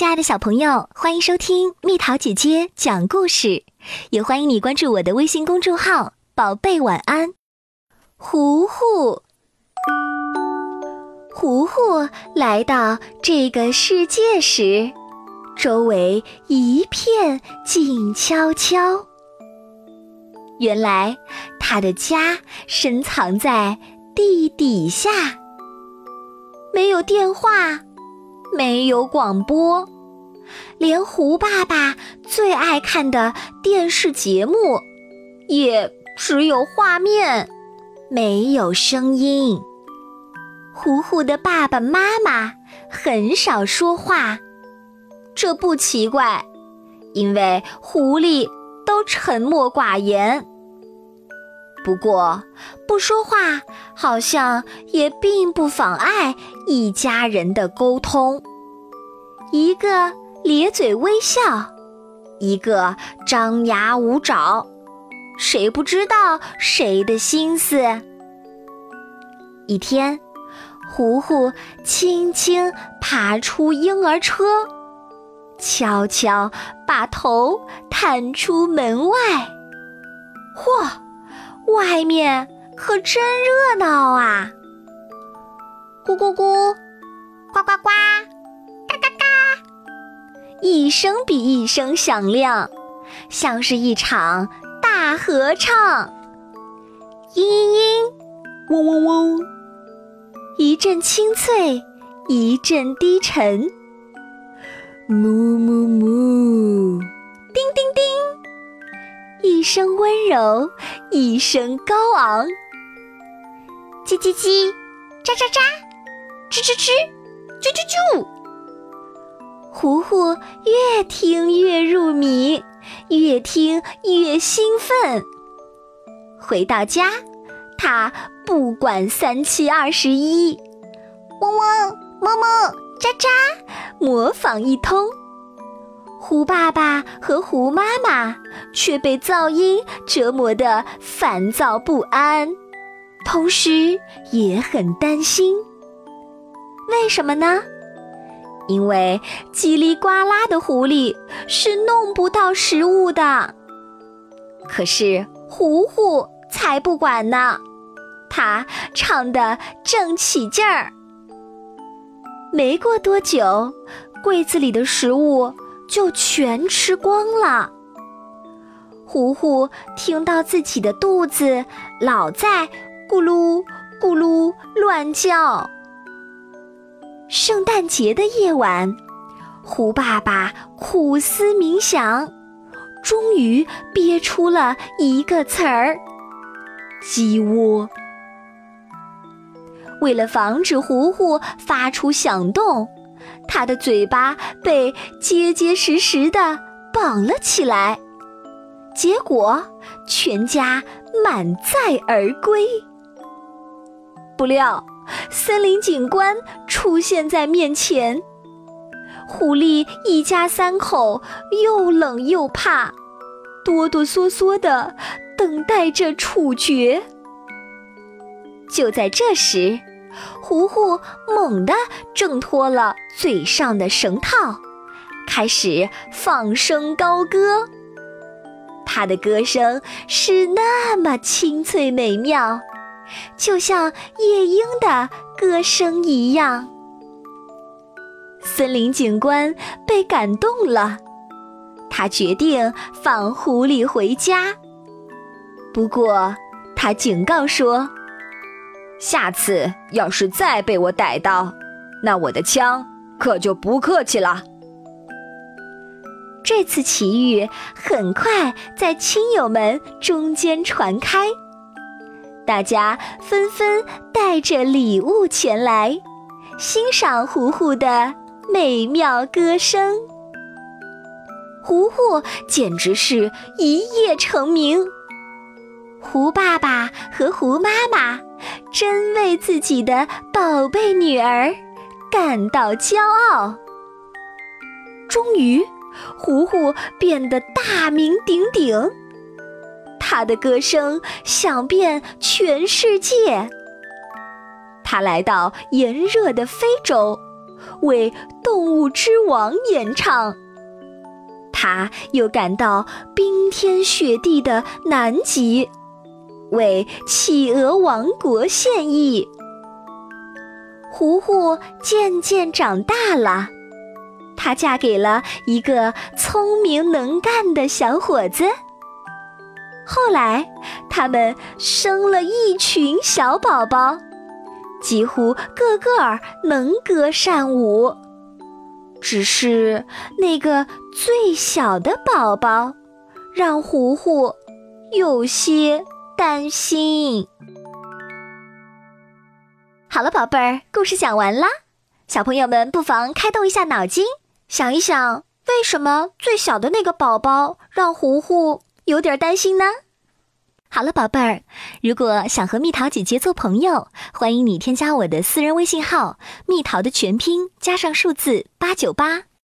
亲爱的小朋友，欢迎收听蜜桃姐姐讲故事，也欢迎你关注我的微信公众号“宝贝晚安”。糊糊，糊糊来到这个世界时，周围一片静悄悄。原来他的家深藏在地底下，没有电话。没有广播，连胡爸爸最爱看的电视节目，也只有画面，没有声音。糊糊的爸爸妈妈很少说话，这不奇怪，因为狐狸都沉默寡言。不过，不说话好像也并不妨碍一家人的沟通。一个咧嘴微笑，一个张牙舞爪，谁不知道谁的心思？一天，糊糊轻轻爬出婴儿车，悄悄把头探出门外，嚯！外面可真热闹啊！咕咕咕，呱呱呱，一声比一声响亮，像是一场大合唱。嘤嘤嘤，嗡嗡嗡，一阵清脆，一阵低沉。木木木，叮叮叮，一声温柔。一声高昂，叽叽叽，喳喳喳，吱吱吱，啾啾啾。糊糊越听越入迷，越听越兴奋。回到家，他不管三七二十一，嗡嗡，么么，喳喳，模仿一通。胡爸爸和胡妈妈却被噪音折磨得烦躁不安，同时也很担心。为什么呢？因为叽里呱啦的狐狸是弄不到食物的。可是糊糊才不管呢，他唱得正起劲儿。没过多久，柜子里的食物。就全吃光了。糊糊听到自己的肚子老在咕噜咕噜乱叫。圣诞节的夜晚，胡爸爸苦思冥想，终于憋出了一个词儿：鸡窝。为了防止糊糊发出响动。他的嘴巴被结结实实的绑了起来，结果全家满载而归。不料，森林警官出现在面前，狐狸一家三口又冷又怕，哆哆嗦嗦的等待着处决。就在这时。糊糊猛地挣脱了嘴上的绳套，开始放声高歌。他的歌声是那么清脆美妙，就像夜莺的歌声一样。森林警官被感动了，他决定放狐狸回家。不过，他警告说。下次要是再被我逮到，那我的枪可就不客气了。这次奇遇很快在亲友们中间传开，大家纷纷带着礼物前来，欣赏糊糊的美妙歌声。糊糊简直是一夜成名。胡爸爸和胡妈妈真为自己的宝贝女儿感到骄傲。终于，糊糊变得大名鼎鼎，他的歌声响遍全世界。他来到炎热的非洲，为动物之王演唱。他又赶到冰天雪地的南极，为企鹅王国献艺。糊糊渐渐长大了，她嫁给了一个聪明能干的小伙子。后来，他们生了一群小宝宝，几乎个个儿能歌善舞。只是那个最小的宝宝，让糊糊有些担心。好了，宝贝儿，故事讲完啦。小朋友们不妨开动一下脑筋，想一想，为什么最小的那个宝宝让糊糊有点担心呢？好了，宝贝儿，如果想和蜜桃姐姐做朋友，欢迎你添加我的私人微信号“蜜桃”的全拼加上数字八九八。